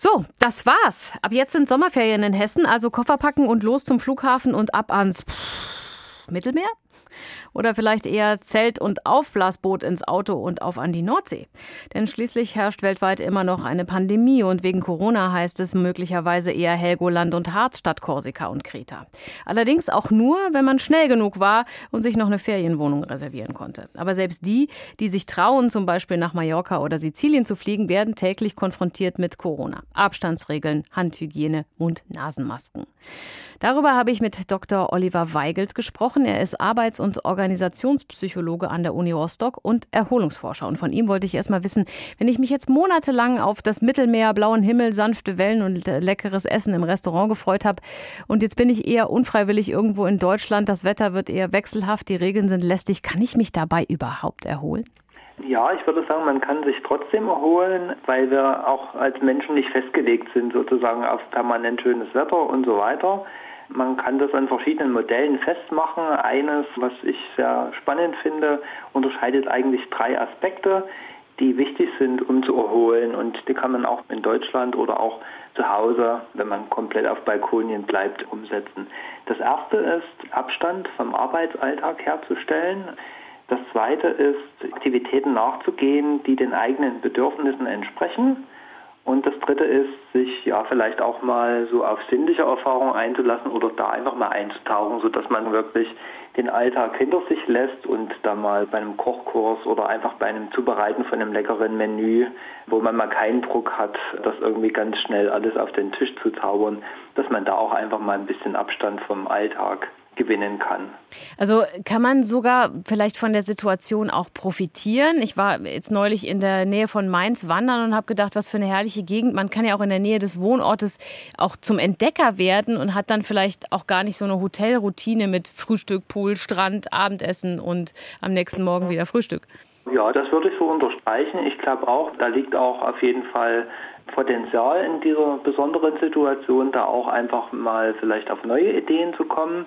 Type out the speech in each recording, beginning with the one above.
So, das war's. Ab jetzt sind Sommerferien in Hessen, also Koffer packen und los zum Flughafen und ab ans Pff, Mittelmeer? Oder vielleicht eher Zelt und Aufblasboot ins Auto und auf an die Nordsee. Denn schließlich herrscht weltweit immer noch eine Pandemie und wegen Corona heißt es möglicherweise eher Helgoland und Harz statt Korsika und Kreta. Allerdings auch nur, wenn man schnell genug war und sich noch eine Ferienwohnung reservieren konnte. Aber selbst die, die sich trauen, zum Beispiel nach Mallorca oder Sizilien zu fliegen, werden täglich konfrontiert mit Corona. Abstandsregeln, Handhygiene, Mund-Nasenmasken. Darüber habe ich mit Dr. Oliver Weigelt gesprochen. Er ist Arbeits- und Organisationspsychologe an der Uni Rostock und Erholungsforscher. Und von ihm wollte ich erst mal wissen, wenn ich mich jetzt monatelang auf das Mittelmeer, blauen Himmel, sanfte Wellen und leckeres Essen im Restaurant gefreut habe und jetzt bin ich eher unfreiwillig irgendwo in Deutschland, das Wetter wird eher wechselhaft, die Regeln sind lästig, kann ich mich dabei überhaupt erholen? Ja, ich würde sagen, man kann sich trotzdem erholen, weil wir auch als Menschen nicht festgelegt sind, sozusagen auf permanent schönes Wetter und so weiter. Man kann das an verschiedenen Modellen festmachen. Eines, was ich sehr spannend finde, unterscheidet eigentlich drei Aspekte, die wichtig sind, um zu erholen. Und die kann man auch in Deutschland oder auch zu Hause, wenn man komplett auf Balkonien bleibt, umsetzen. Das erste ist, Abstand vom Arbeitsalltag herzustellen. Das zweite ist, Aktivitäten nachzugehen, die den eigenen Bedürfnissen entsprechen. Und das dritte ist, sich ja vielleicht auch mal so auf sinnliche Erfahrungen einzulassen oder da einfach mal einzutauchen, sodass man wirklich den Alltag hinter sich lässt und da mal bei einem Kochkurs oder einfach bei einem Zubereiten von einem leckeren Menü, wo man mal keinen Druck hat, das irgendwie ganz schnell alles auf den Tisch zu zaubern, dass man da auch einfach mal ein bisschen Abstand vom Alltag gewinnen kann. Also kann man sogar vielleicht von der Situation auch profitieren. Ich war jetzt neulich in der Nähe von Mainz wandern und habe gedacht, was für eine herrliche Gegend. Man kann ja auch in der Nähe des Wohnortes auch zum Entdecker werden und hat dann vielleicht auch gar nicht so eine Hotelroutine mit Frühstück, Pool, Strand, Abendessen und am nächsten Morgen wieder Frühstück. Ja, das würde ich so unterstreichen. Ich glaube auch, da liegt auch auf jeden Fall Potenzial in dieser besonderen Situation, da auch einfach mal vielleicht auf neue Ideen zu kommen.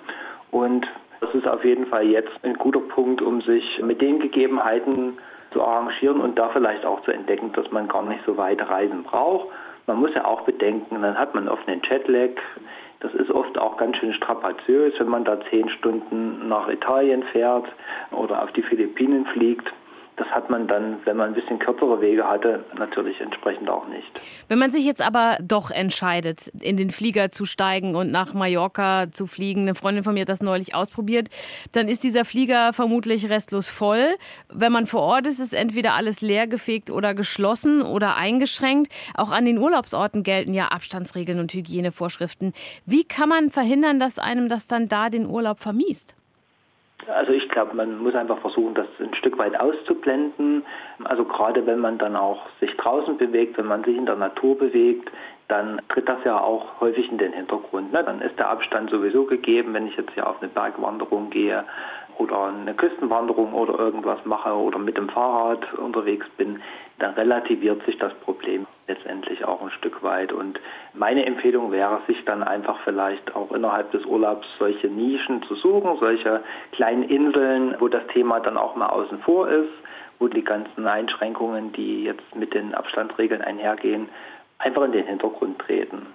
Und das ist auf jeden Fall jetzt ein guter Punkt, um sich mit den Gegebenheiten zu arrangieren und da vielleicht auch zu entdecken, dass man gar nicht so weit reisen braucht. Man muss ja auch bedenken, dann hat man oft einen Jetlag. Das ist oft auch ganz schön strapaziös, wenn man da zehn Stunden nach Italien fährt oder auf die Philippinen fliegt. Das hat man dann, wenn man ein bisschen kürzere Wege hatte, natürlich entsprechend auch nicht. Wenn man sich jetzt aber doch entscheidet, in den Flieger zu steigen und nach Mallorca zu fliegen, eine Freundin von mir hat das neulich ausprobiert, dann ist dieser Flieger vermutlich restlos voll. Wenn man vor Ort ist, ist entweder alles leergefegt oder geschlossen oder eingeschränkt. Auch an den Urlaubsorten gelten ja Abstandsregeln und Hygienevorschriften. Wie kann man verhindern, dass einem das dann da den Urlaub vermiest? Also ich glaube, man muss einfach versuchen, das ein Stück weit auszublenden. Also gerade wenn man dann auch sich draußen bewegt, wenn man sich in der Natur bewegt, dann tritt das ja auch häufig in den Hintergrund. Ne? Dann ist der Abstand sowieso gegeben, wenn ich jetzt hier auf eine Bergwanderung gehe oder eine Küstenwanderung oder irgendwas mache oder mit dem Fahrrad unterwegs bin, dann relativiert sich das Problem letztendlich auch ein Stück weit. Und meine Empfehlung wäre, sich dann einfach vielleicht auch innerhalb des Urlaubs solche Nischen zu suchen, solche kleinen Inseln, wo das Thema dann auch mal außen vor ist, wo die ganzen Einschränkungen, die jetzt mit den Abstandsregeln einhergehen, einfach in den Hintergrund treten.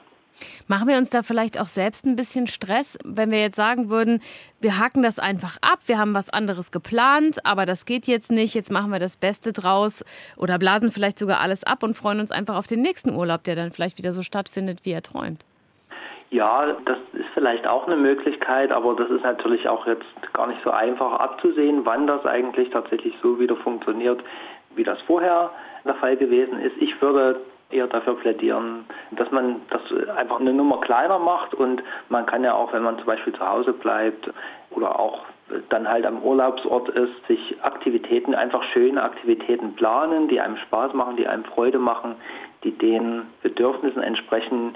Machen wir uns da vielleicht auch selbst ein bisschen Stress, wenn wir jetzt sagen würden, wir hacken das einfach ab, wir haben was anderes geplant, aber das geht jetzt nicht, jetzt machen wir das Beste draus oder blasen vielleicht sogar alles ab und freuen uns einfach auf den nächsten Urlaub, der dann vielleicht wieder so stattfindet, wie er träumt. Ja, das ist vielleicht auch eine Möglichkeit, aber das ist natürlich auch jetzt gar nicht so einfach abzusehen, wann das eigentlich tatsächlich so wieder funktioniert, wie das vorher der Fall gewesen ist. Ich würde eher dafür plädieren, dass man das einfach eine Nummer kleiner macht und man kann ja auch, wenn man zum Beispiel zu Hause bleibt oder auch dann halt am Urlaubsort ist, sich Aktivitäten, einfach schöne Aktivitäten planen, die einem Spaß machen, die einem Freude machen, die den Bedürfnissen entsprechen,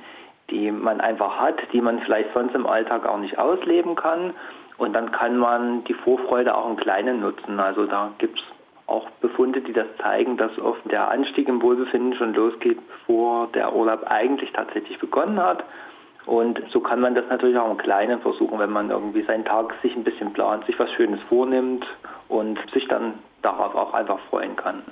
die man einfach hat, die man vielleicht sonst im Alltag auch nicht ausleben kann. Und dann kann man die Vorfreude auch im Kleinen nutzen. Also da gibt es auch Befunde, die das zeigen, dass oft der Anstieg im Wohlbefinden schon losgeht, bevor der Urlaub eigentlich tatsächlich begonnen hat. Und so kann man das natürlich auch im Kleinen versuchen, wenn man irgendwie seinen Tag sich ein bisschen plant, sich was Schönes vornimmt und sich dann darauf auch einfach freuen kann.